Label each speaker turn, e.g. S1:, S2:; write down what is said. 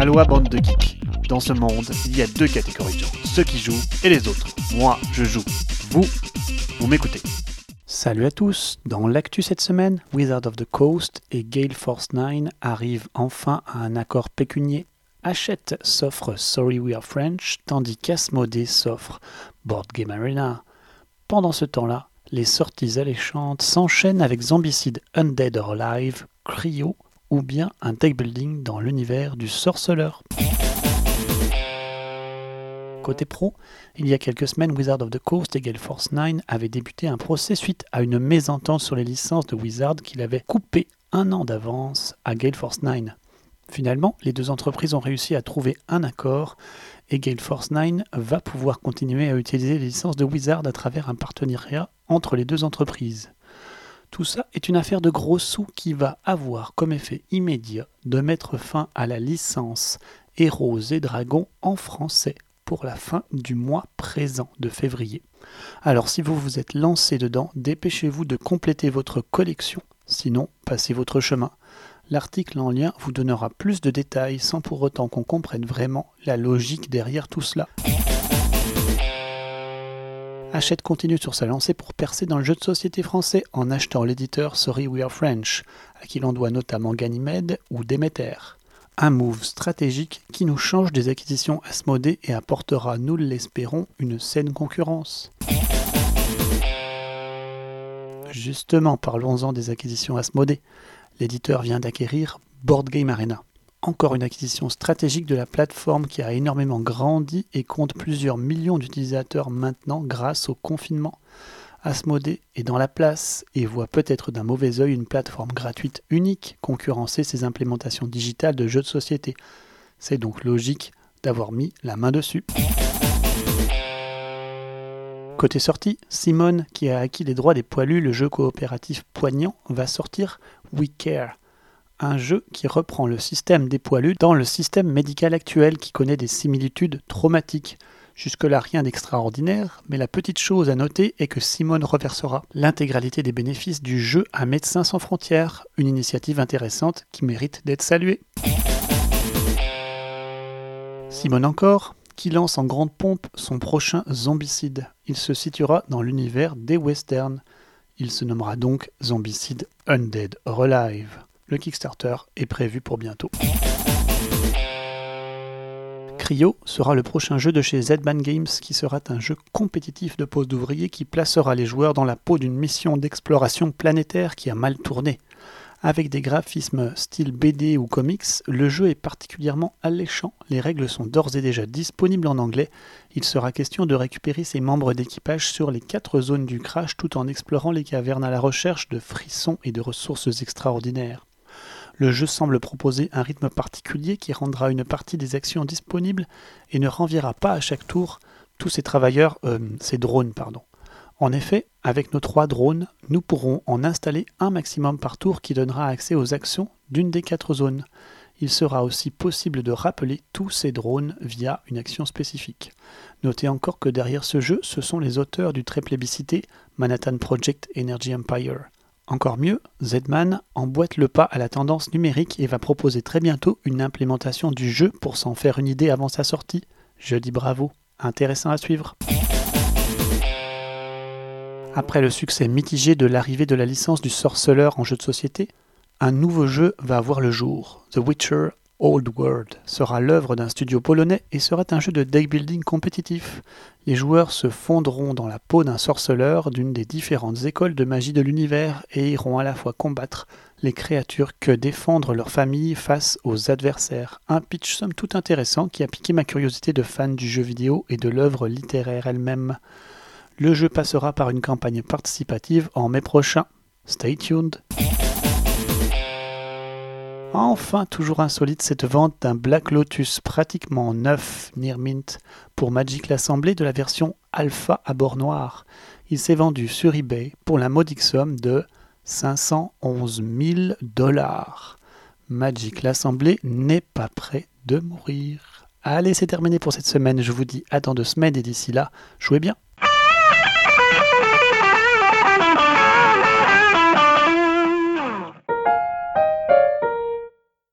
S1: Aloha bande de geeks. Dans ce monde, il y a deux catégories de gens, ceux qui jouent et les autres. Moi, je joue. Vous, vous m'écoutez.
S2: Salut à tous Dans l'actu cette semaine, Wizard of the Coast et Gale Force 9 arrivent enfin à un accord pécunier. Hachette s'offre Sorry We Are French, tandis qu'Asmodee s'offre Board Game Arena. Pendant ce temps-là, les sorties alléchantes s'enchaînent avec Zombicide Undead or Alive, Cryo ou bien un deck building dans l'univers du sorceleur. Côté pro, il y a quelques semaines, Wizard of the Coast et Gale Force 9 avaient débuté un procès suite à une mésentente sur les licences de Wizard qu'il avait coupé un an d'avance à Gale Force 9. Finalement, les deux entreprises ont réussi à trouver un accord et Gale Force 9 va pouvoir continuer à utiliser les licences de Wizard à travers un partenariat entre les deux entreprises. Tout ça est une affaire de gros sous qui va avoir comme effet immédiat de mettre fin à la licence Héros et Dragons en français pour la fin du mois présent de février. Alors si vous vous êtes lancé dedans, dépêchez-vous de compléter votre collection, sinon passez votre chemin. L'article en lien vous donnera plus de détails sans pour autant qu'on comprenne vraiment la logique derrière tout cela. Hachette continue sur sa lancée pour percer dans le jeu de société français en achetant l'éditeur Sorry We Are French, à qui l'on doit notamment Ganymede ou Demeter. Un move stratégique qui nous change des acquisitions Asmodée et apportera, nous l'espérons, une saine concurrence. Justement, parlons-en des acquisitions Asmodée. L'éditeur vient d'acquérir Board Game Arena encore une acquisition stratégique de la plateforme qui a énormément grandi et compte plusieurs millions d'utilisateurs maintenant grâce au confinement. Asmodée est dans la place et voit peut-être d'un mauvais œil une plateforme gratuite unique concurrencer ses implémentations digitales de jeux de société. C'est donc logique d'avoir mis la main dessus. Côté sortie, Simone, qui a acquis les droits des poilus, le jeu coopératif poignant, va sortir We Care, un jeu qui reprend le système des poilus dans le système médical actuel qui connaît des similitudes traumatiques. Jusque-là, rien d'extraordinaire, mais la petite chose à noter est que Simone reversera l'intégralité des bénéfices du jeu à Médecins sans frontières, une initiative intéressante qui mérite d'être saluée. Simone encore, qui lance en grande pompe son prochain Zombicide. Il se situera dans l'univers des westerns. Il se nommera donc Zombicide Undead or Alive. Le Kickstarter est prévu pour bientôt. Cryo sera le prochain jeu de chez Zban Games qui sera un jeu compétitif de pose d'ouvrier qui placera les joueurs dans la peau d'une mission d'exploration planétaire qui a mal tourné. Avec des graphismes style BD ou comics, le jeu est particulièrement alléchant. Les règles sont d'ores et déjà disponibles en anglais. Il sera question de récupérer ses membres d'équipage sur les quatre zones du crash tout en explorant les cavernes à la recherche de frissons et de ressources extraordinaires. Le jeu semble proposer un rythme particulier qui rendra une partie des actions disponibles et ne renverra pas à chaque tour tous ces travailleurs, euh, drones. En effet, avec nos trois drones, nous pourrons en installer un maximum par tour qui donnera accès aux actions d'une des quatre zones. Il sera aussi possible de rappeler tous ces drones via une action spécifique. Notez encore que derrière ce jeu, ce sont les auteurs du très plébiscité Manhattan Project Energy Empire. Encore mieux, Zedman emboîte le pas à la tendance numérique et va proposer très bientôt une implémentation du jeu pour s'en faire une idée avant sa sortie. Je dis bravo, intéressant à suivre. Après le succès mitigé de l'arrivée de la licence du sorceleur en jeu de société, un nouveau jeu va voir le jour, The Witcher Old World sera l'œuvre d'un studio polonais et sera un jeu de deck building compétitif. Les joueurs se fondront dans la peau d'un sorceleur d'une des différentes écoles de magie de l'univers et iront à la fois combattre les créatures que défendre leur famille face aux adversaires. Un pitch somme tout intéressant qui a piqué ma curiosité de fan du jeu vidéo et de l'œuvre littéraire elle-même. Le jeu passera par une campagne participative en mai prochain. Stay tuned! Enfin, toujours insolite, cette vente d'un Black Lotus pratiquement neuf near mint pour Magic l'Assemblée de la version Alpha à bord noir. Il s'est vendu sur eBay pour la modique somme de 511 000 dollars. Magic l'Assemblée n'est pas prêt de mourir. Allez, c'est terminé pour cette semaine. Je vous dis à dans deux semaines et d'ici là, jouez bien.